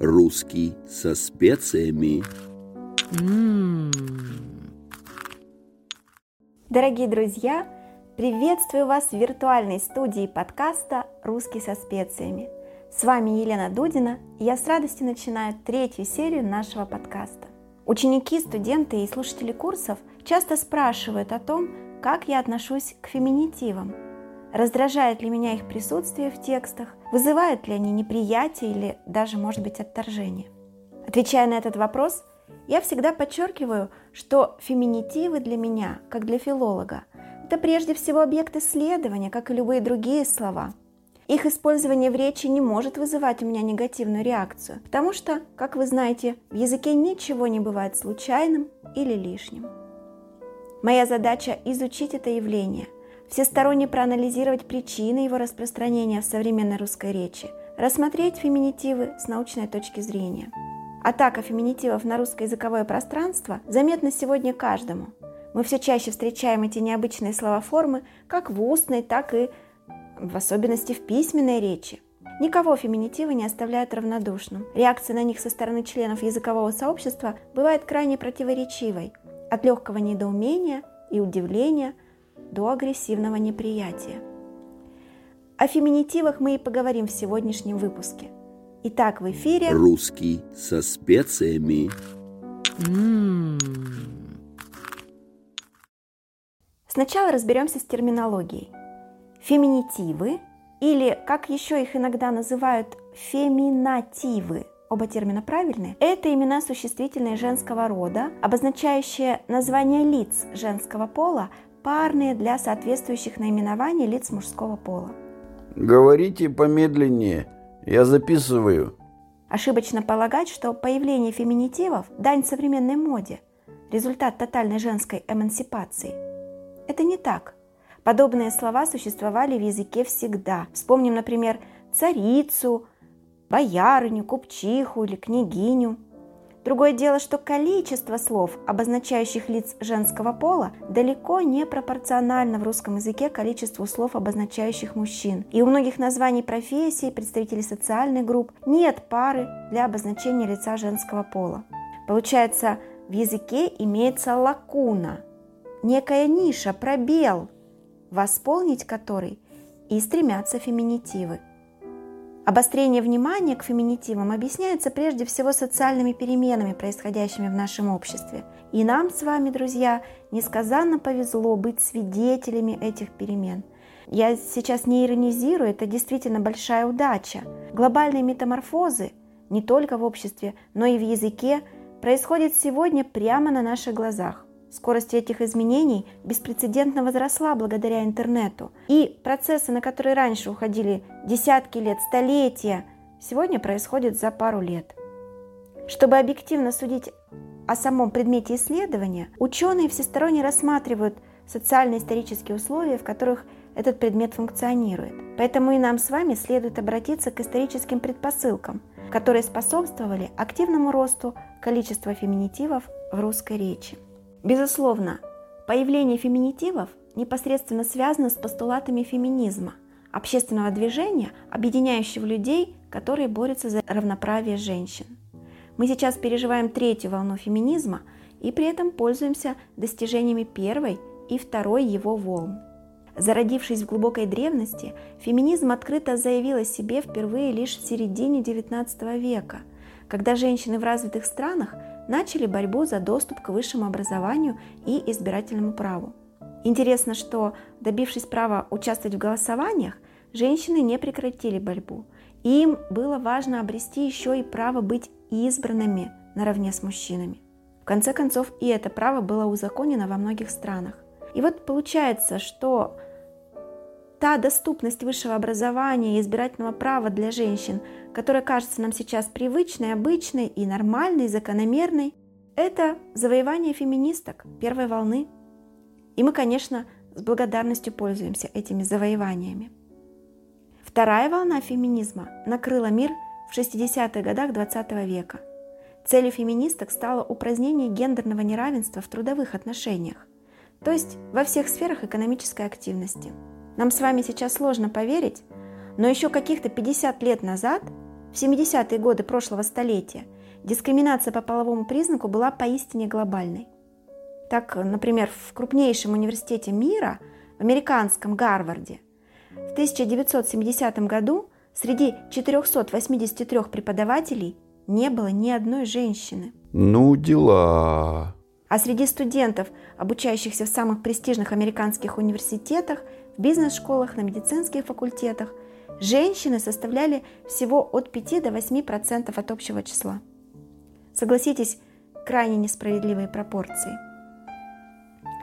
Русский со специями. Дорогие друзья, приветствую вас в виртуальной студии подкаста «Русский со специями». С вами Елена Дудина, и я с радостью начинаю третью серию нашего подкаста. Ученики, студенты и слушатели курсов часто спрашивают о том, как я отношусь к феминитивам. Раздражает ли меня их присутствие в текстах, вызывают ли они неприятие или даже, может быть, отторжение. Отвечая на этот вопрос, я всегда подчеркиваю, что феминитивы для меня, как для филолога, это прежде всего объект исследования, как и любые другие слова – их использование в речи не может вызывать у меня негативную реакцию, потому что, как вы знаете, в языке ничего не бывает случайным или лишним. Моя задача – изучить это явление, всесторонне проанализировать причины его распространения в современной русской речи, рассмотреть феминитивы с научной точки зрения. Атака феминитивов на русское языковое пространство заметна сегодня каждому. Мы все чаще встречаем эти необычные слова-формы как в устной, так и в особенности в письменной речи. Никого феминитивы не оставляют равнодушным. Реакция на них со стороны членов языкового сообщества бывает крайне противоречивой, от легкого недоумения и удивления до агрессивного неприятия. О феминитивах мы и поговорим в сегодняшнем выпуске. Итак, в эфире «Русский со специями». Сначала разберемся с терминологией. Феминитивы или, как еще их иногда называют, феминативы, оба термина правильные, это имена существительные женского рода, обозначающие название лиц женского пола, парные для соответствующих наименований лиц мужского пола. Говорите помедленнее, я записываю. Ошибочно полагать, что появление феминитивов – дань современной моде, результат тотальной женской эмансипации. Это не так – Подобные слова существовали в языке всегда. Вспомним, например, царицу, боярыню, купчиху или княгиню. Другое дело, что количество слов, обозначающих лиц женского пола, далеко не пропорционально в русском языке количеству слов, обозначающих мужчин. И у многих названий профессий, представителей социальных групп, нет пары для обозначения лица женского пола. Получается, в языке имеется лакуна, некая ниша, пробел – восполнить который и стремятся феминитивы. Обострение внимания к феминитивам объясняется прежде всего социальными переменами, происходящими в нашем обществе. И нам с вами, друзья, несказанно повезло быть свидетелями этих перемен. Я сейчас не иронизирую, это действительно большая удача. Глобальные метаморфозы не только в обществе, но и в языке происходят сегодня прямо на наших глазах. Скорость этих изменений беспрецедентно возросла благодаря интернету. И процессы, на которые раньше уходили десятки лет, столетия, сегодня происходят за пару лет. Чтобы объективно судить о самом предмете исследования, ученые всесторонне рассматривают социально-исторические условия, в которых этот предмет функционирует. Поэтому и нам с вами следует обратиться к историческим предпосылкам, которые способствовали активному росту количества феминитивов в русской речи. Безусловно, появление феминитивов непосредственно связано с постулатами феминизма, общественного движения, объединяющего людей, которые борются за равноправие женщин. Мы сейчас переживаем третью волну феминизма и при этом пользуемся достижениями первой и второй его волн. Зародившись в глубокой древности, феминизм открыто заявил о себе впервые лишь в середине XIX века, когда женщины в развитых странах начали борьбу за доступ к высшему образованию и избирательному праву. Интересно, что, добившись права участвовать в голосованиях, женщины не прекратили борьбу. Им было важно обрести еще и право быть избранными наравне с мужчинами. В конце концов, и это право было узаконено во многих странах. И вот получается, что та доступность высшего образования и избирательного права для женщин, которая кажется нам сейчас привычной, обычной и нормальной, закономерной, это завоевание феминисток первой волны. И мы, конечно, с благодарностью пользуемся этими завоеваниями. Вторая волна феминизма накрыла мир в 60-х годах XX -го века. Целью феминисток стало упразднение гендерного неравенства в трудовых отношениях, то есть во всех сферах экономической активности – нам с вами сейчас сложно поверить, но еще каких-то 50 лет назад В 70-е годы прошлого столетия дискриминация по половому признаку была поистине глобальной. Так, например, в крупнейшем университете мира, в американском Гарварде, в 1970 году среди 483 преподавателей не было ни одной женщины. Ну, дела. А среди студентов, обучающихся в самых престижных американских университетах, бизнес-школах, на медицинских факультетах, женщины составляли всего от 5 до 8% от общего числа. Согласитесь, крайне несправедливые пропорции.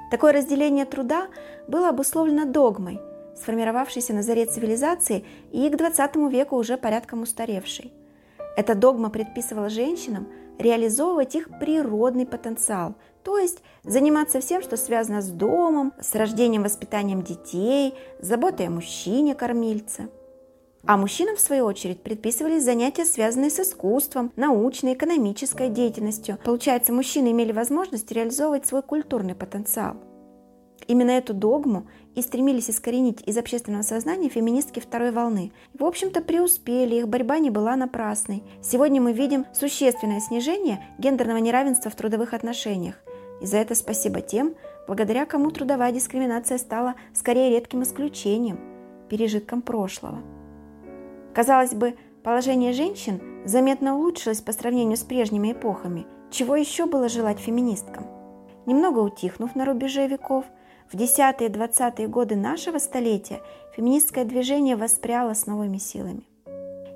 Такое разделение труда было обусловлено догмой, сформировавшейся на заре цивилизации и к 20 веку уже порядком устаревшей. Эта догма предписывала женщинам реализовывать их природный потенциал, то есть заниматься всем, что связано с домом, с рождением, воспитанием детей, заботой о мужчине-кормильце. А мужчинам, в свою очередь, предписывались занятия, связанные с искусством, научной, экономической деятельностью. Получается, мужчины имели возможность реализовывать свой культурный потенциал. Именно эту догму и стремились искоренить из общественного сознания феминистки второй волны. В общем-то, преуспели, их борьба не была напрасной. Сегодня мы видим существенное снижение гендерного неравенства в трудовых отношениях. И за это спасибо тем, благодаря кому трудовая дискриминация стала скорее редким исключением, пережитком прошлого. Казалось бы, положение женщин заметно улучшилось по сравнению с прежними эпохами. Чего еще было желать феминисткам? Немного утихнув на рубеже веков, в 10-е 20-е годы нашего столетия феминистское движение воспряло с новыми силами.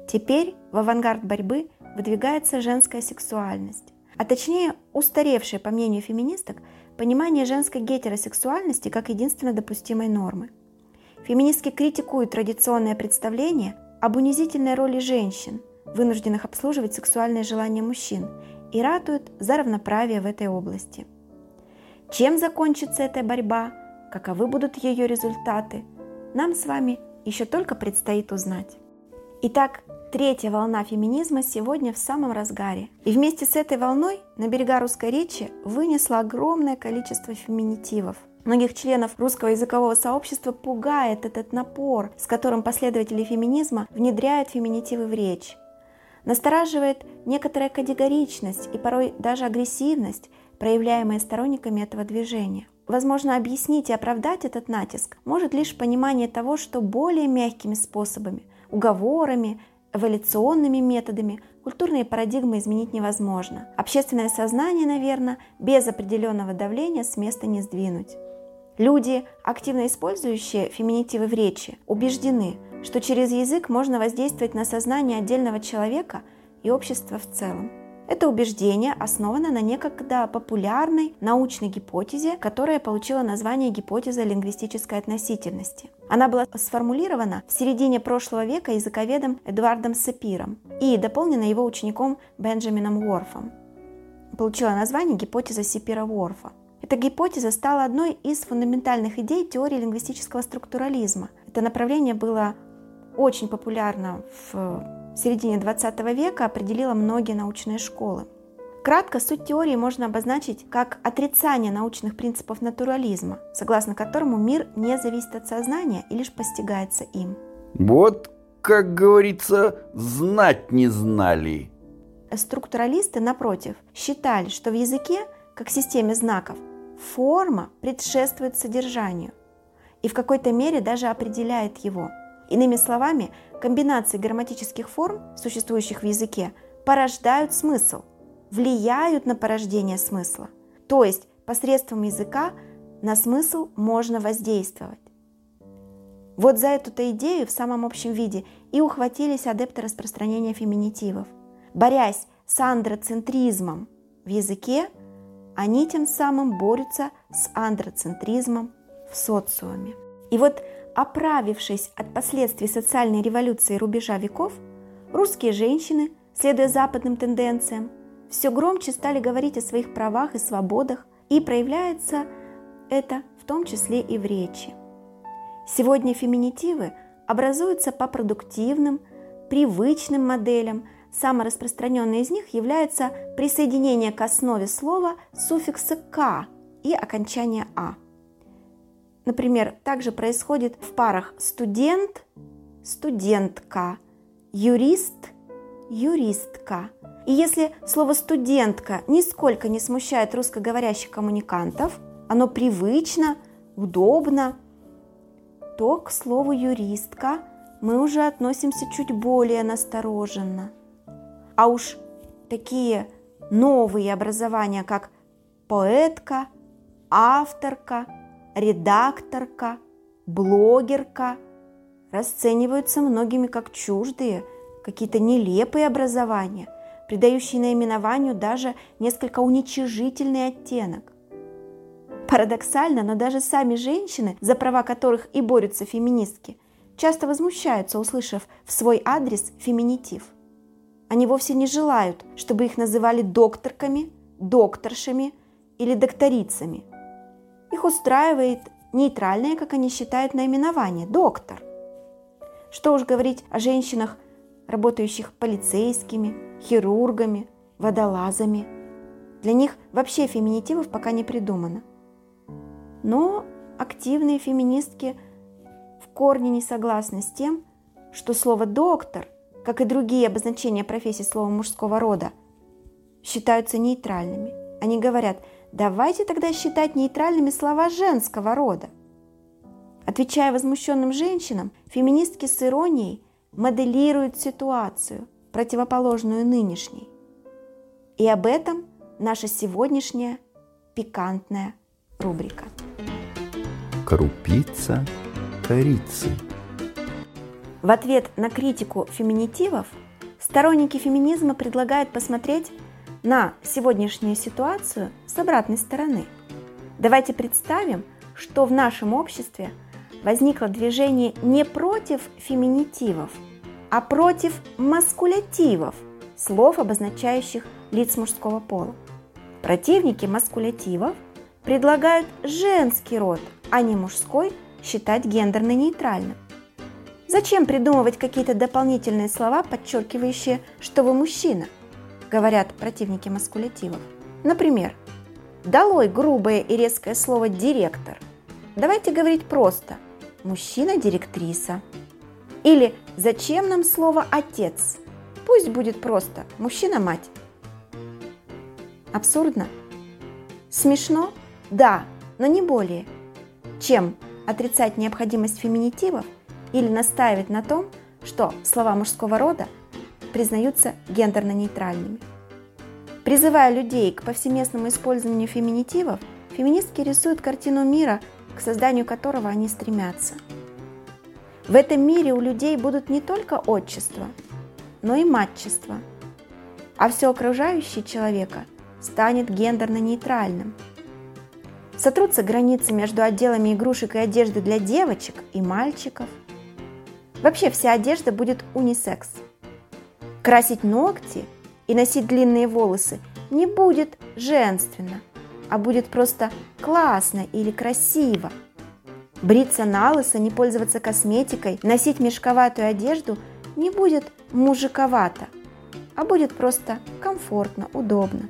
Теперь в авангард борьбы выдвигается женская сексуальность, а точнее устаревшее, по мнению феминисток, понимание женской гетеросексуальности как единственно допустимой нормы. Феминистки критикуют традиционное представление об унизительной роли женщин, вынужденных обслуживать сексуальные желания мужчин, и ратуют за равноправие в этой области. Чем закончится эта борьба, каковы будут ее результаты, нам с вами еще только предстоит узнать. Итак, третья волна феминизма сегодня в самом разгаре. И вместе с этой волной на берега русской речи вынесло огромное количество феминитивов – Многих членов русского языкового сообщества пугает этот напор, с которым последователи феминизма внедряют феминитивы в речь. Настораживает некоторая категоричность и порой даже агрессивность, проявляемая сторонниками этого движения. Возможно, объяснить и оправдать этот натиск может лишь понимание того, что более мягкими способами, уговорами, эволюционными методами культурные парадигмы изменить невозможно. Общественное сознание, наверное, без определенного давления с места не сдвинуть. Люди, активно использующие феминитивы в речи, убеждены, что через язык можно воздействовать на сознание отдельного человека и общества в целом. Это убеждение основано на некогда популярной научной гипотезе, которая получила название гипотеза лингвистической относительности. Она была сформулирована в середине прошлого века языковедом Эдуардом Сапиром и дополнена его учеником Бенджамином Уорфом. Получила название гипотеза Сипира-Уорфа. Эта гипотеза стала одной из фундаментальных идей теории лингвистического структурализма. Это направление было очень популярно в середине 20 века, определило многие научные школы. Кратко суть теории можно обозначить как отрицание научных принципов натурализма, согласно которому мир не зависит от сознания и лишь постигается им. Вот, как говорится, знать не знали. Структуралисты, напротив, считали, что в языке, как системе знаков, форма предшествует содержанию и в какой-то мере даже определяет его. Иными словами, комбинации грамматических форм, существующих в языке, порождают смысл, влияют на порождение смысла. То есть посредством языка на смысл можно воздействовать. Вот за эту-то идею в самом общем виде и ухватились адепты распространения феминитивов. Борясь с андроцентризмом в языке, они тем самым борются с андроцентризмом в социуме. И вот, оправившись от последствий социальной революции рубежа веков, русские женщины, следуя западным тенденциям, все громче стали говорить о своих правах и свободах, и проявляется это в том числе и в речи. Сегодня феминитивы образуются по продуктивным, привычным моделям – Самой распространенной из них является присоединение к основе слова суффикса «к» и окончания «а». Например, также происходит в парах студент, студентка, юрист, юристка. И если слово студентка нисколько не смущает русскоговорящих коммуникантов, оно привычно, удобно, то к слову юристка мы уже относимся чуть более настороженно. А уж такие новые образования, как поэтка, авторка, редакторка, блогерка, расцениваются многими как чуждые, какие-то нелепые образования, придающие наименованию даже несколько уничижительный оттенок. Парадоксально, но даже сами женщины, за права которых и борются феминистки, часто возмущаются, услышав в свой адрес феминитив. Они вовсе не желают, чтобы их называли докторками, докторшами или докторицами. Их устраивает нейтральное, как они считают, наименование – доктор. Что уж говорить о женщинах, работающих полицейскими, хирургами, водолазами. Для них вообще феминитивов пока не придумано. Но активные феминистки в корне не согласны с тем, что слово «доктор», как и другие обозначения профессий слова мужского рода, считаются нейтральными. Они говорят, давайте тогда считать нейтральными слова женского рода. Отвечая возмущенным женщинам, феминистки с иронией моделируют ситуацию, противоположную нынешней. И об этом наша сегодняшняя пикантная рубрика. Крупица корицы. В ответ на критику феминитивов сторонники феминизма предлагают посмотреть на сегодняшнюю ситуацию с обратной стороны. Давайте представим, что в нашем обществе возникло движение не против феминитивов, а против маскулятивов, слов, обозначающих лиц мужского пола. Противники маскулятивов предлагают женский род, а не мужской, считать гендерно-нейтральным. Зачем придумывать какие-то дополнительные слова, подчеркивающие, что вы мужчина, говорят противники маскулятивов. Например, долой грубое и резкое слово «директор». Давайте говорить просто «мужчина-директриса». Или «зачем нам слово «отец»?» Пусть будет просто «мужчина-мать». Абсурдно? Смешно? Да, но не более. Чем отрицать необходимость феминитивов или настаивать на том, что слова мужского рода признаются гендерно-нейтральными. Призывая людей к повсеместному использованию феминитивов, феминистки рисуют картину мира, к созданию которого они стремятся. В этом мире у людей будут не только отчество, но и матчество, а все окружающее человека станет гендерно-нейтральным – Сотрутся границы между отделами игрушек и одежды для девочек и мальчиков. Вообще вся одежда будет унисекс. Красить ногти и носить длинные волосы не будет женственно, а будет просто классно или красиво. Бриться на лысо, не пользоваться косметикой, носить мешковатую одежду не будет мужиковато, а будет просто комфортно, удобно.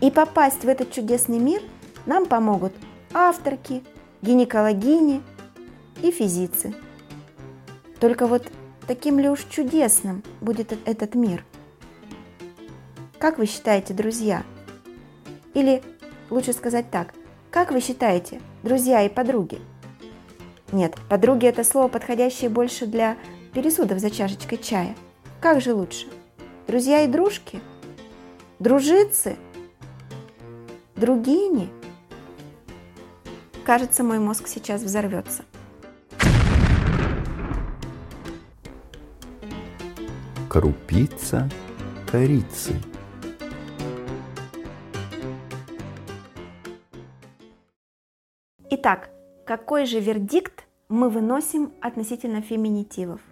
И попасть в этот чудесный мир – нам помогут авторки, гинекологини и физицы. Только вот таким ли уж чудесным будет этот мир? Как вы считаете, друзья? Или лучше сказать так, как вы считаете, друзья и подруги? Нет, подруги это слово, подходящее больше для пересудов за чашечкой чая. Как же лучше? Друзья и дружки? Дружицы? Другини? Кажется, мой мозг сейчас взорвется. Крупица корицы. Итак, какой же вердикт мы выносим относительно феминитивов?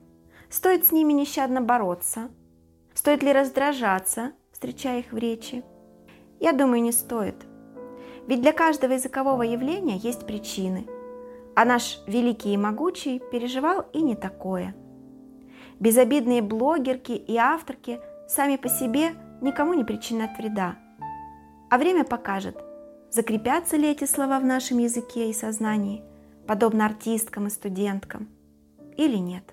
Стоит с ними нещадно бороться? Стоит ли раздражаться, встречая их в речи? Я думаю, не стоит. Ведь для каждого языкового явления есть причины, а наш великий и могучий переживал и не такое. Безобидные блогерки и авторки сами по себе никому не причинят вреда. А время покажет, закрепятся ли эти слова в нашем языке и сознании, подобно артисткам и студенткам, или нет.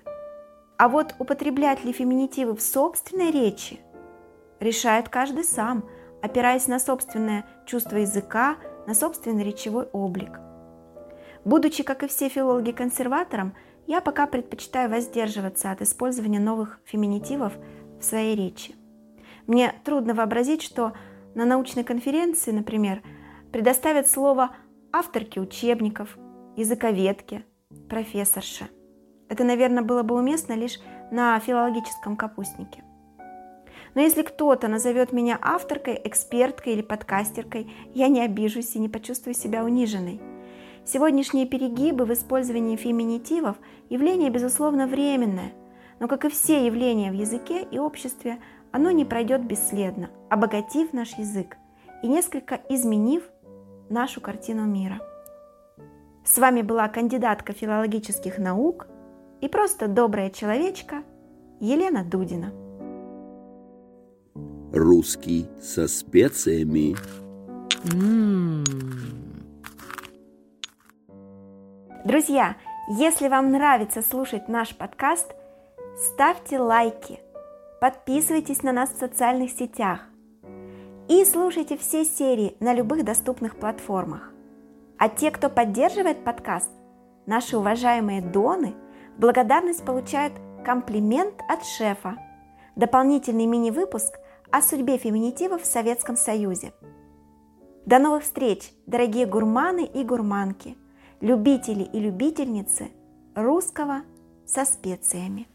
А вот употреблять ли феминитивы в собственной речи решает каждый сам, опираясь на собственное чувство языка, на собственный речевой облик. Будучи, как и все филологи, консерватором, я пока предпочитаю воздерживаться от использования новых феминитивов в своей речи. Мне трудно вообразить, что на научной конференции, например, предоставят слово авторке учебников, языковедке, профессорше. Это, наверное, было бы уместно лишь на филологическом капустнике. Но если кто-то назовет меня авторкой, эксперткой или подкастеркой, я не обижусь и не почувствую себя униженной. Сегодняшние перегибы в использовании феминитивов – явление, безусловно, временное, но, как и все явления в языке и обществе, оно не пройдет бесследно, обогатив наш язык и несколько изменив нашу картину мира. С вами была кандидатка филологических наук и просто добрая человечка Елена Дудина. Русский со специями. Друзья, если вам нравится слушать наш подкаст, ставьте лайки, подписывайтесь на нас в социальных сетях и слушайте все серии на любых доступных платформах. А те, кто поддерживает подкаст, наши уважаемые доны, благодарность получают комплимент от шефа, дополнительный мини-выпуск о судьбе феминитива в Советском Союзе. До новых встреч, дорогие гурманы и гурманки, любители и любительницы русского со специями.